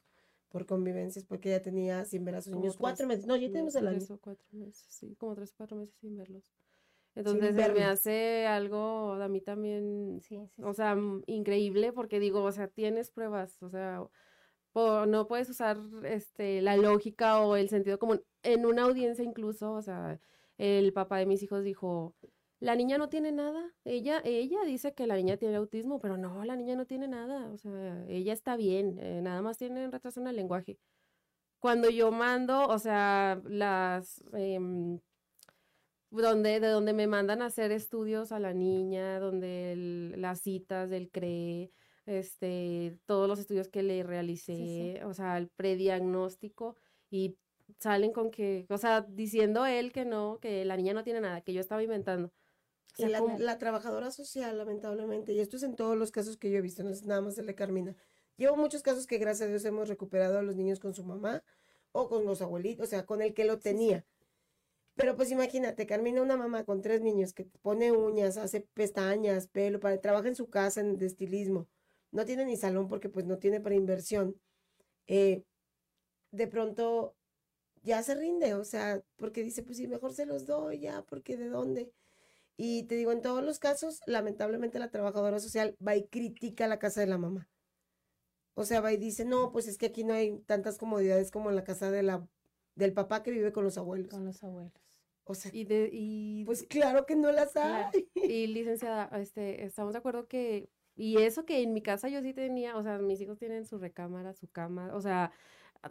por convivencias, porque ella tenía sin ver a sus Como niños cuatro meses. No, ya tenemos el año. Tres o cuatro meses, sí, como tres o cuatro meses sin verlos. Entonces se me hace algo a mí también, Sí, sí, o sí. sea, mm, increíble porque digo, o sea, tienes pruebas, o sea, po- no puedes usar este la lógica o el sentido común. En una audiencia incluso, o sea, el papá de mis hijos dijo, la niña no tiene nada. Ella, ella dice que la niña tiene autismo, pero no, la niña no tiene nada. O sea, ella está bien, eh, nada más tiene un retraso en el lenguaje. Cuando yo mando, o sea, las em, donde, de donde me mandan a hacer estudios a la niña, donde el- las citas del CRE, este, todos los estudios que le realicé, o sea, el prediagnóstico, y salen con que, o sea, diciendo él que no, que la niña no tiene nada, que yo estaba inventando. O Y sea, la, ¿cómo? la trabajadora social, lamentablemente, y esto es en todos los casos que yo he visto, no es nada más el de Carmina. Llevo muchos casos que gracias a Dios hemos recuperado a los niños con su mamá o con los abuelitos, o sea, con el que lo tenía. Pero pues imagínate, Carmina, una mamá con tres niños que pone uñas, hace pestañas, pelo, para, trabaja en su casa en, de estilismo, no tiene ni salón porque pues no tiene para inversión. Eh, de pronto ya se rinde, o sea, porque dice, pues sí, mejor se los doy ya, porque de dónde. Y te digo, en todos los casos, lamentablemente la trabajadora social va y critica la casa de la mamá. O sea, va y dice, no, pues es que aquí no hay tantas comodidades como en la casa de la, del papá que vive con los abuelos. Con los abuelos. O sea, Y, de, y, pues claro que no las Claro. hay. y licenciada, este, estamos de acuerdo que Y eso que en mi casa yo sí tenía, o sea, mis hijos tienen su recámara, su cama, o sea,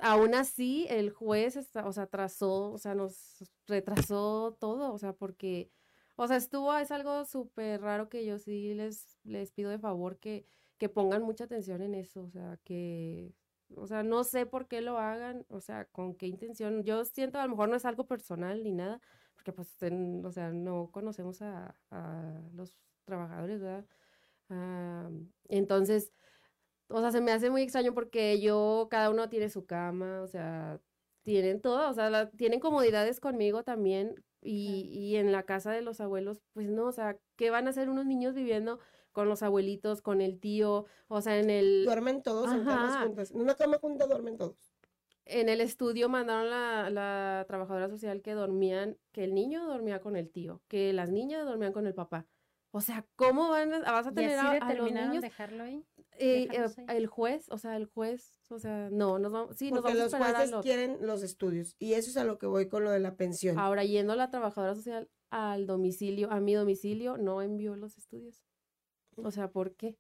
aún así el juez, está, o sea, trazó, o sea, nos retrasó todo, o sea, porque, o sea, estuvo, es algo súper raro que yo sí les, les pido de favor que, que pongan mucha atención en eso, o sea, que, o sea, no sé por qué lo hagan, o sea, con qué intención, yo siento a lo mejor no es algo personal ni nada, porque pues, o sea, no conocemos a, a los trabajadores, ¿verdad? Ah, entonces, o sea, se me hace muy extraño porque yo, cada uno tiene su cama, o sea, tienen todo, o sea, tienen comodidades conmigo también y, y, en la casa de los abuelos, pues no, o sea, ¿qué van a hacer unos niños viviendo con los abuelitos, con el tío, o sea, en el... Duermen todos en camas juntas, en una cama junta duermen todos. En el estudio mandaron la, la trabajadora social que dormían, que el niño dormía con el tío, que las niñas dormían con el papá. O sea, ¿cómo van a, vas a tener a, los niños? dejarlo ahí? Eh, eh, el juez, o sea, el juez, o sea, no, nos vamos, sí, nos vamos los jueces quieren los estudios y eso es a lo que voy con lo de la pensión. Ahora, yendo la trabajadora social al domicilio, a mi domicilio, no envió los estudios. O sea, ¿por qué?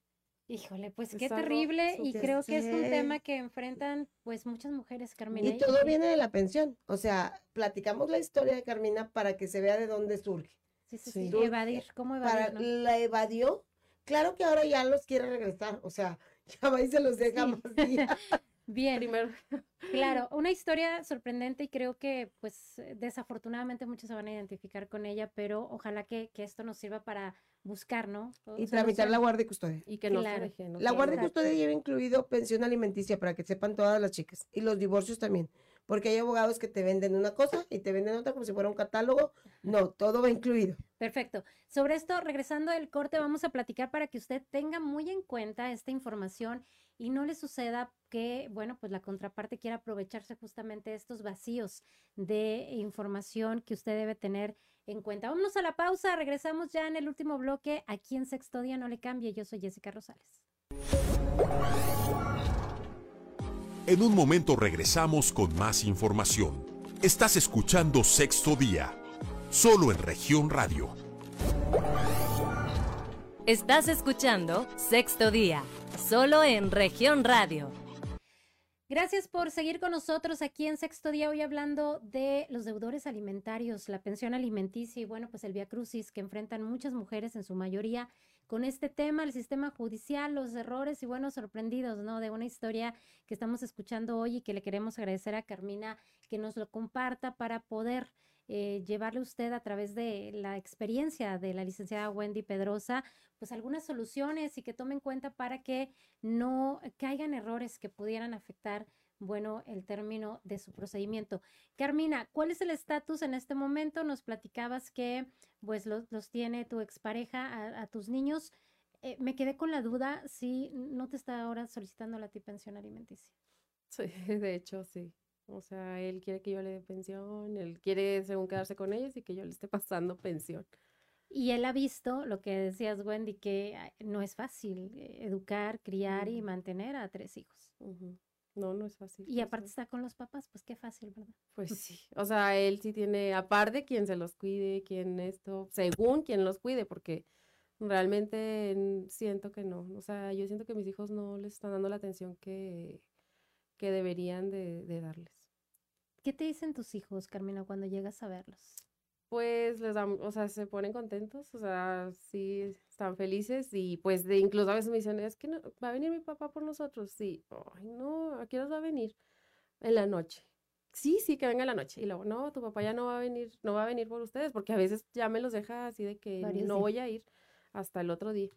Híjole, pues qué terrible y creo que es un tema que enfrentan pues muchas mujeres, Carmina. Y todo viene de la pensión, o sea, platicamos la historia de Carmina para que se vea de dónde surge. Sí, sí, sí. Evadir, ¿cómo evadir? Para, La evadió. Claro que ahora ya los quiere regresar, o sea, ya va y se los deja más Bien. Primero. Claro, una historia sorprendente y creo que pues desafortunadamente muchos se van a identificar con ella, pero ojalá que, que esto nos sirva para buscar, ¿no? y tramitar la guardia y custodia. Y que no se deje, La guardia y custodia lleva incluido pensión alimenticia para que sepan todas las chicas y los divorcios también porque hay abogados que te venden una cosa y te venden otra como si fuera un catálogo. No, todo va incluido. Perfecto. Sobre esto, regresando del corte, vamos a platicar para que usted tenga muy en cuenta esta información y no le suceda que, bueno, pues la contraparte quiera aprovecharse justamente de estos vacíos de información que usted debe tener en cuenta. Vámonos a la pausa, regresamos ya en el último bloque. Aquí en Sexto Día no le cambie, yo soy Jessica Rosales. En un momento regresamos con más información. Estás escuchando Sexto Día, solo en región radio. Estás escuchando Sexto Día, solo en región radio. Gracias por seguir con nosotros aquí en Sexto Día, hoy hablando de los deudores alimentarios, la pensión alimenticia y bueno, pues el Via Crucis que enfrentan muchas mujeres en su mayoría con este tema, el sistema judicial, los errores y bueno, sorprendidos, ¿no? De una historia que estamos escuchando hoy y que le queremos agradecer a Carmina que nos lo comparta para poder eh, llevarle usted a través de la experiencia de la licenciada Wendy Pedrosa, pues algunas soluciones y que tome en cuenta para que no caigan errores que pudieran afectar bueno, el término de su procedimiento. Carmina, ¿cuál es el estatus en este momento? Nos platicabas que pues los, tiene tu expareja a, tus niños. Eh, me quedé con la duda si no te está ahora solicitando la pensión alimenticia. Sí, de hecho, sí. O sea, él quiere que yo le dé pensión, él quiere, según quedarse con ellos, y que yo le esté pasando pensión. Y él ha visto lo que decías, Wendy, que no es fácil eh, educar, criar y mantener a tres hijos. No, no es fácil. Y aparte está con los papás, pues qué fácil, ¿verdad? Pues sí, o sea, él sí tiene, aparte, quien se los cuide, quien esto, según quien los cuide, porque realmente siento que no, o sea, yo siento que mis hijos no les están dando la atención que, que deberían de, de darles. ¿Qué te dicen tus hijos, Carmina, cuando llegas a verlos? pues les dan, o sea, se ponen contentos, o sea, sí, están felices y pues de incluso a veces me dicen, es que no, va a venir mi papá por nosotros, sí, ay, no, ¿a qué hora va a venir? En la noche. Sí, sí, que venga en la noche. Y luego, no, tu papá ya no va a venir, no va a venir por ustedes, porque a veces ya me los deja así de que no voy a ir hasta el otro día.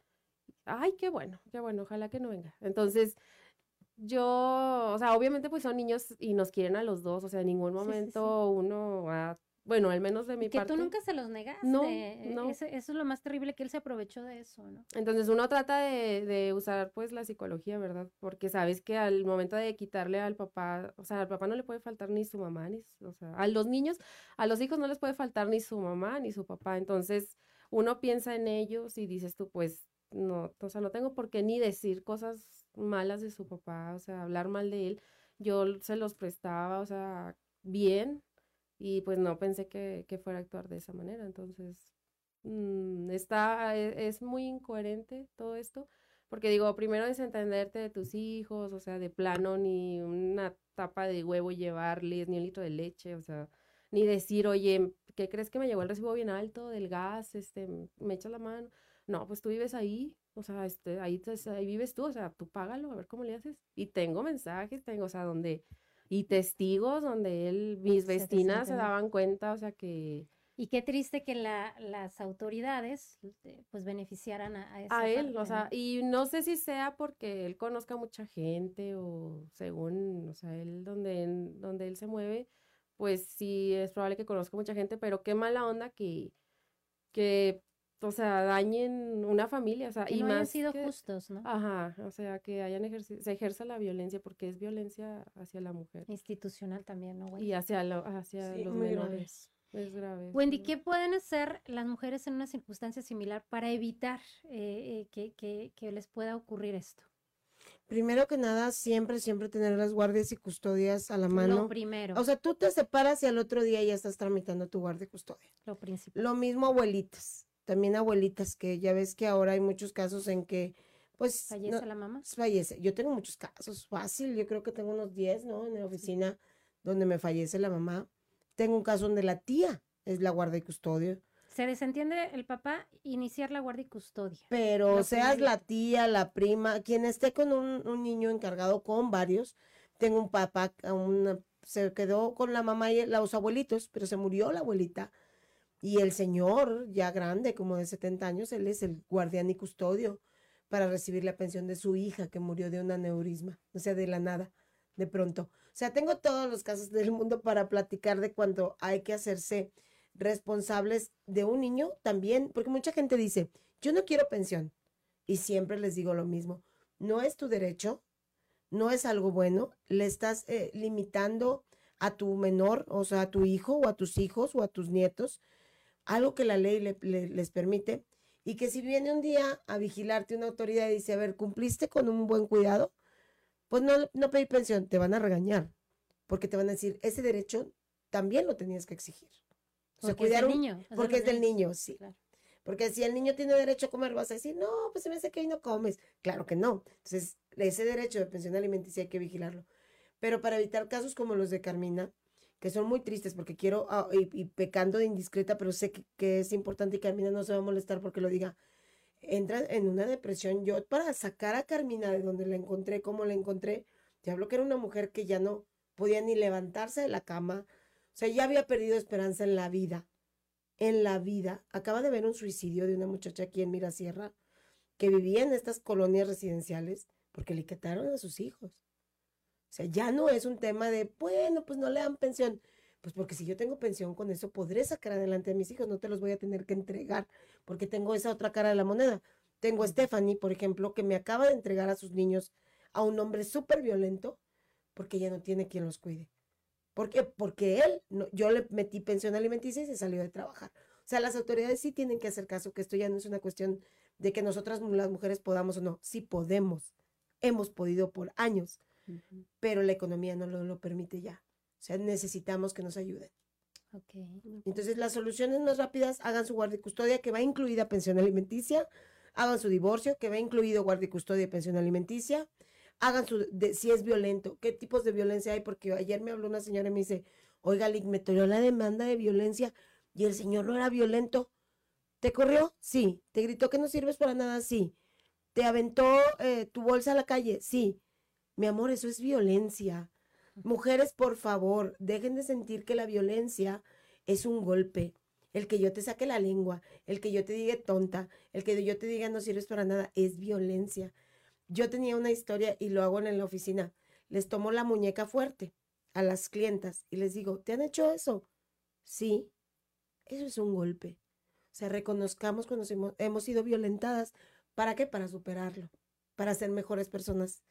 Ay, qué bueno, qué bueno, ojalá que no venga. Entonces, yo, o sea, obviamente pues son niños y nos quieren a los dos, o sea, en ningún momento uno va bueno, al menos de mi que parte. Que tú nunca se los negaste. No, no. Eso, es lo más terrible, que él se aprovechó de eso, ¿no? Entonces uno trata de, de, usar pues la psicología, ¿verdad? Porque sabes que al momento de quitarle al papá, o sea, al papá no le puede faltar ni su mamá, ni, o sea, a los niños, a los hijos no les puede faltar ni su mamá ni su papá. Entonces uno piensa en ellos y dices tú, pues, no, o sea, no tengo por qué ni decir cosas malas de su papá, o sea, hablar mal de él. Yo se los prestaba, o sea, bien, y pues no pensé que, que fuera a actuar de esa manera. Entonces, mm, está, e, es, muy incoherente todo esto, Porque digo, primero desentenderte de tus hijos, o sea, de plano, ni una tapa de huevo llevarles, ni un litro de leche, o sea, ni decir, oye, ¿qué crees que me llegó el recibo bien alto del gas? Este, me echas la mano. No, pues tú vives ahí, o sea, este, ahí, ahí vives tú, o sea, tú págalo, a ver cómo le haces. Y tengo mensajes, tengo, o sea, donde, y testigos donde él, mis vecinas se daban cuenta, o sea, que, y qué triste que la, las autoridades eh, pues beneficiaran a, a, a él, o sea, y no sé si sea porque él conozca mucha gente o según, o sea, él donde, donde él se mueve, pues sí es probable que conozca mucha gente, pero qué mala onda que, que o sea, dañen una familia, o sea, y no más hayan sido justos, ¿no? Ajá, o sea, que hayan ejercido, se ejerza la violencia porque es violencia hacia la mujer. Institucional también, ¿no? Y hacia, lo, hacia los menores. Es grave. Wendy, ¿qué pueden hacer las mujeres en una circunstancia similar para evitar eh, eh, que, les pueda ocurrir esto? Primero que nada, siempre, siempre tener las guardias y custodias a la mano. Lo primero. O sea, tú te separas y al otro día ya estás tramitando tu guardia y custodia. Lo principal. Lo mismo abuelitas, también abuelitas, que ya ves que ahora hay muchos casos en que, pues... ¿Fallece la mamá? Fallece. Yo tengo muchos casos, fácil, yo creo que tengo unos 10, ¿no? En la oficina donde me fallece la mamá tengo un caso donde la tía es la guardia y custodio. Se desentiende el papá iniciar la guardia y custodia. Pero seas la tía, la prima, quien esté con un, niño encargado con varios. Tengo un papá, una, se quedó con la mamá y los abuelitos, pero se murió la abuelita. Y el señor, ya grande, como de 70 años, él es el guardián y custodio para recibir la pensión de su hija que murió de un aneurisma, o sea, de la nada, de pronto. O sea, tengo todos los casos del mundo para platicar de cuando hay que hacerse responsables de un niño también, porque mucha gente dice, yo no quiero pensión. Y siempre les digo lo mismo, no es tu derecho, no es algo bueno, le estás eh, limitando a tu menor, o sea, a tu hijo o a tus hijos o a tus nietos, algo que la ley les permite, y que si viene un día a vigilarte una autoridad y dice, a ver, ¿cumpliste con un buen cuidado? pues no, no pedí pensión, te van a regañar, porque te van a decir, ese derecho también lo tenías que exigir. O sea, cuidar un niño. Porque es del niño, sí. Porque si el niño tiene derecho a comer, vas a decir, no, pues se me hace que hoy no comes. Claro que no. Entonces, ese derecho de pensión alimenticia hay que vigilarlo. Pero para evitar casos como los de Carmina, que son muy tristes, porque quiero, ah, y, pecando de indiscreta, pero sé que, es importante y Carmina no se va a molestar porque lo diga, entra en una depresión. Yo para sacar a Carmina de donde la encontré, como la encontré, te hablo que era una mujer que ya no podía ni levantarse de la cama, o sea, ya había perdido esperanza en la vida, en la vida. Acaba de ver un suicidio de una muchacha aquí en Mirasierra que vivía en estas colonias residenciales porque le quitaron a sus hijos. O sea, ya no es un tema de, bueno, pues no le dan pensión. Pues porque si yo tengo pensión con eso, podré sacar adelante a mis hijos, no te los voy a tener que entregar, porque tengo esa otra cara de la moneda. Tengo a Stephanie, por ejemplo, que me acaba de entregar a sus niños a un hombre súper violento, porque ya no tiene quien los cuide. ¿Por qué? Porque él, no, yo le metí pensión alimenticia y se salió de trabajar. O sea, las autoridades sí tienen que hacer caso, que esto ya no es una cuestión de que nosotras las mujeres podamos o no. Sí podemos. Hemos podido por años, pero la economía no lo permite ya. O sea, necesitamos que nos ayuden. Okay. Entonces, las soluciones más rápidas, hagan su guardia y custodia, que va incluida pensión alimenticia, hagan su divorcio, que va incluido guardia y custodia y pensión alimenticia, hagan su, si es violento, qué tipos de violencia hay, porque ayer me habló una señora y me dice, oiga, Lick, me tiró la demanda de violencia y el señor no era violento. ¿Te corrió? Sí. ¿Te gritó que no sirves para nada? Sí. ¿Te aventó eh, tu bolsa a la calle? Sí. Mi amor, eso es violencia. Mujeres, por favor, dejen de sentir que la violencia es un golpe. El que yo te saque la lengua, el que yo te diga tonta, el que yo te diga no sirves para nada, es violencia. Yo tenía una historia y lo hago en la oficina. Les tomo la muñeca fuerte a las clientas y les digo, ¿te han hecho eso? Sí, eso es un golpe. O sea, reconozcamos cuando hemos, hemos sido violentadas. ¿Para qué? Para superarlo, para ser mejores personas.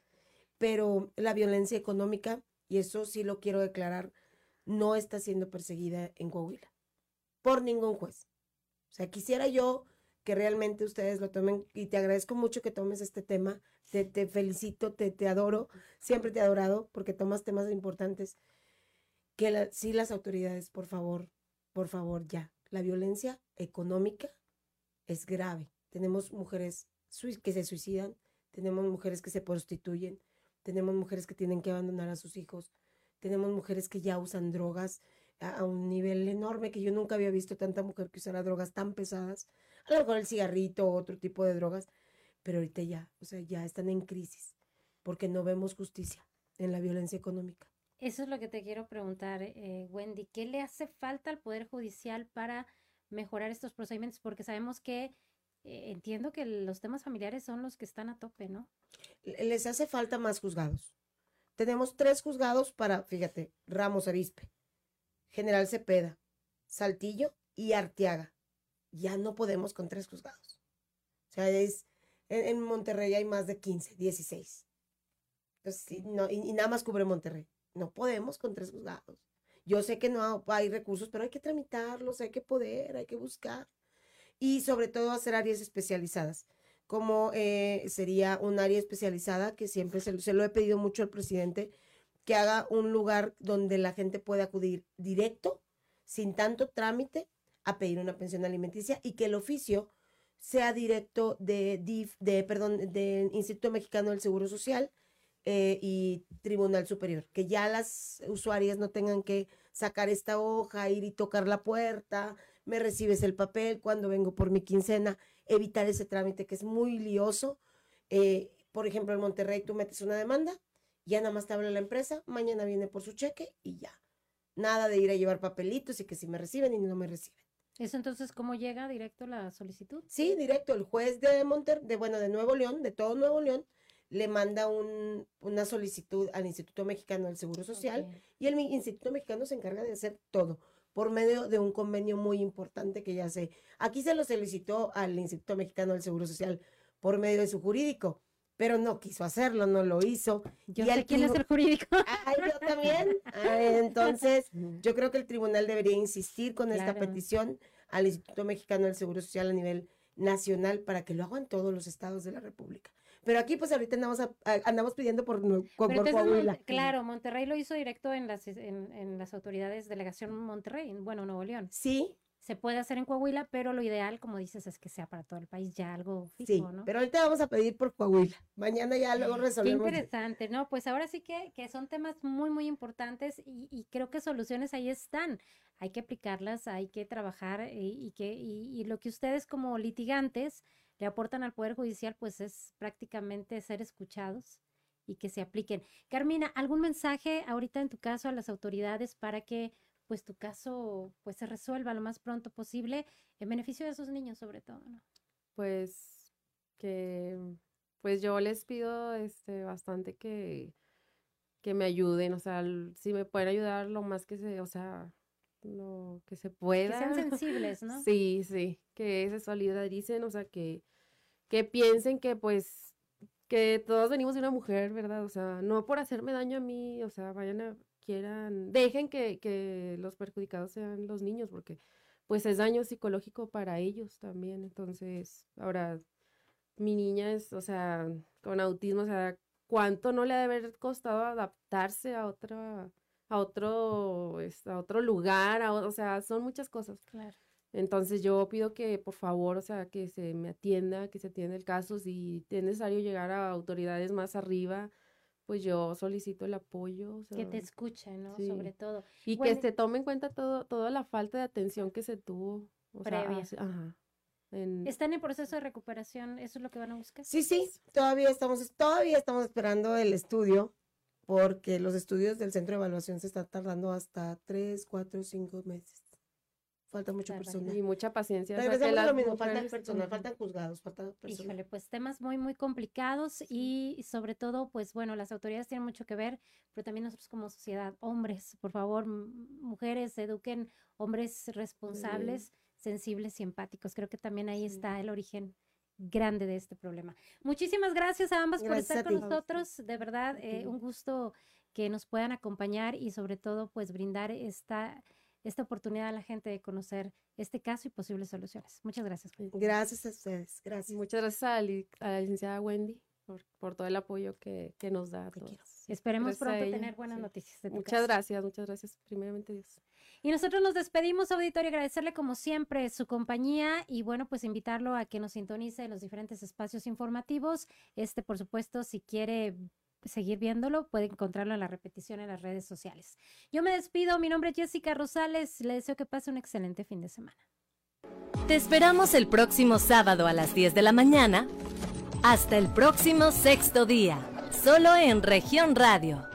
Pero la violencia económica y eso sí lo quiero declarar, no está siendo perseguida en Coahuila por ningún juez. O sea, quisiera yo que realmente ustedes lo tomen y te agradezco mucho que tomes este tema, te, te felicito, te, te, adoro, siempre te he adorado porque tomas temas importantes, que sí las autoridades, por favor, por favor, ya, la violencia económica es grave. Tenemos mujeres que se suicidan, tenemos mujeres que se prostituyen, tenemos mujeres que tienen que abandonar a sus hijos, tenemos mujeres que ya usan drogas a, un nivel enorme que yo nunca había visto tanta mujer que usara drogas tan pesadas, a lo mejor el cigarrito o otro tipo de drogas, pero ahorita ya, o sea, ya están en crisis porque no vemos justicia en la violencia económica. Eso es lo que te quiero preguntar, eh, Wendy. ¿Qué le hace falta al Poder Judicial para mejorar estos procedimientos? Porque sabemos que eh, entiendo que los temas familiares son los que están a tope, ¿no? Le- Les hace falta más juzgados. Tenemos tres juzgados para, fíjate, Ramos Arispe, General Cepeda, Saltillo y Arteaga. Ya no podemos con tres juzgados. O sea, es, en, Monterrey hay más de 15, 16. Entonces, no, y, y nada más cubre Monterrey. No podemos con tres juzgados. Yo sé que no hay recursos, pero hay que tramitarlos, hay que poder, hay que buscar. Y sobre todo hacer áreas especializadas como eh, sería un área especializada que siempre se, se lo he pedido mucho al presidente, que haga un lugar donde la gente pueda acudir directo, sin tanto trámite, a pedir una pensión alimenticia y que el oficio sea directo de DIF, de, perdón, del Instituto Mexicano del Seguro Social eh, y Tribunal Superior, que ya las usuarias no tengan que sacar esta hoja, ir y tocar la puerta, me recibes el papel cuando vengo por mi quincena, evitar ese trámite que es muy lioso. Eh, por ejemplo, en Monterrey tú metes una demanda, ya nada más te habla la empresa, mañana viene por su cheque y ya. Nada de ir a llevar papelitos y que si me reciben y no me reciben. Eso entonces, ¿cómo llega directo la solicitud? Sí, directo, el juez de Monter, de bueno, de Nuevo León, de todo Nuevo León, le manda un, una solicitud al Instituto Mexicano del Seguro Social y el Instituto Mexicano se encarga de hacer todo por medio de un convenio muy importante que ya sé. Aquí se lo solicitó al Instituto Mexicano del Seguro Social por medio de su jurídico, pero no quiso hacerlo, no lo hizo. Yo Y al sé quién es el jurídico. Ay, yo también. Ah, Entonces, yo creo que el tribunal debería insistir con esta petición al Instituto Mexicano del Seguro Social a nivel nacional para que lo hagan todos los estados de la República. Pero aquí, pues ahorita andamos, a- a- andamos pidiendo por, Pero Coahuila. Claro, Monterrey lo hizo directo en las, en, en las autoridades, delegación Monterrey, en- bueno, Nuevo León. Sí, Se puede hacer en Coahuila, pero lo ideal, como dices, es que sea para todo el país ya algo sí. fijo, ¿no? Pero ahorita vamos a pedir por Coahuila. Mañana ya luego Qué resolvemos. interesante, ¿no? Pues ahora sí que, que son temas muy, muy importantes y, y creo que soluciones ahí están. Hay que aplicarlas, hay que trabajar eh, y, que, y, y lo que ustedes como litigantes le aportan al Poder Judicial, pues es prácticamente ser escuchados y que se apliquen. Carmina, ¿algún mensaje ahorita en tu caso a las autoridades para que pues tu caso pues se resuelva lo más pronto posible en beneficio de esos niños sobre todo, ¿no? Pues que pues yo les pido este bastante que que me ayuden, o sea, si me pueden ayudar lo más que se, o sea, lo que se Que pueda. sean sensibles, ¿no? Sí, sí, que se solidaricen, o sea, que que piensen que pues que todos venimos de una mujer, ¿verdad? O sea, no por hacerme daño a mí, o sea, vayan a quieran, dejen que que los perjudicados sean los niños porque pues es daño psicológico para ellos también. Entonces, ahora, mi niña es, o sea, con autismo, o sea, ¿cuánto no le ha de haber costado adaptarse a otra, a otro, es- a otro lugar? a o sea, son muchas cosas. Claro. Entonces, yo pido que, por favor, o sea, que se me atienda, que se atienda el caso. Si es necesario llegar a autoridades más arriba, pues yo solicito el apoyo. o Que te escuchen, ¿no? sí. Sobre todo. y Bueno, que se tome en cuenta todo, toda la falta de atención que se tuvo. O Previa. ajá. en- ¿Están en proceso de recuperación? ¿Eso es lo que van a buscar? Sí, sí, todavía estamos, todavía estamos esperando el estudio, porque los estudios del centro de evaluación se están tardando hasta tres, cuatro, cinco meses. Falta mucho personal. y mucha paciencia. Regresamos a lo mismo, falta mujeres- personal, faltan juzgados, falta personal. Híjole, pues temas muy, muy complicados y y sobre todo, pues bueno, las autoridades tienen mucho que ver, pero también nosotros como sociedad, hombres, por favor, mujeres, eduquen hombres responsables, sensibles y empáticos. Creo que también ahí Sí. está el origen grande de este problema. Muchísimas gracias a ambas por estar con nosotros. De verdad, eh, un gusto que nos puedan acompañar y sobre todo, pues brindar esta, esta oportunidad a la gente de conocer este caso y posibles soluciones. Muchas gracias. Gracias a ustedes, gracias. Muchas gracias a li- a la licenciada Wendy por, por todo el apoyo que, que nos da. a todos. Esperemos gracias pronto ella, tener buenas sí. noticias de tu Muchas gracias, muchas gracias, primeramente Dios. Y nosotros nos despedimos, auditorio, agradecerle como siempre su compañía y bueno, pues invitarlo a que nos sintonice en los diferentes espacios informativos. Este, por supuesto, si quiere seguir viéndolo, puede encontrarlo en la repetición en las redes sociales. Yo me despido, mi nombre es Jessica Rosales, le deseo que pase un excelente fin de semana. Te esperamos el próximo sábado a las 10 de la mañana. Hasta el próximo sexto día, solo en región radio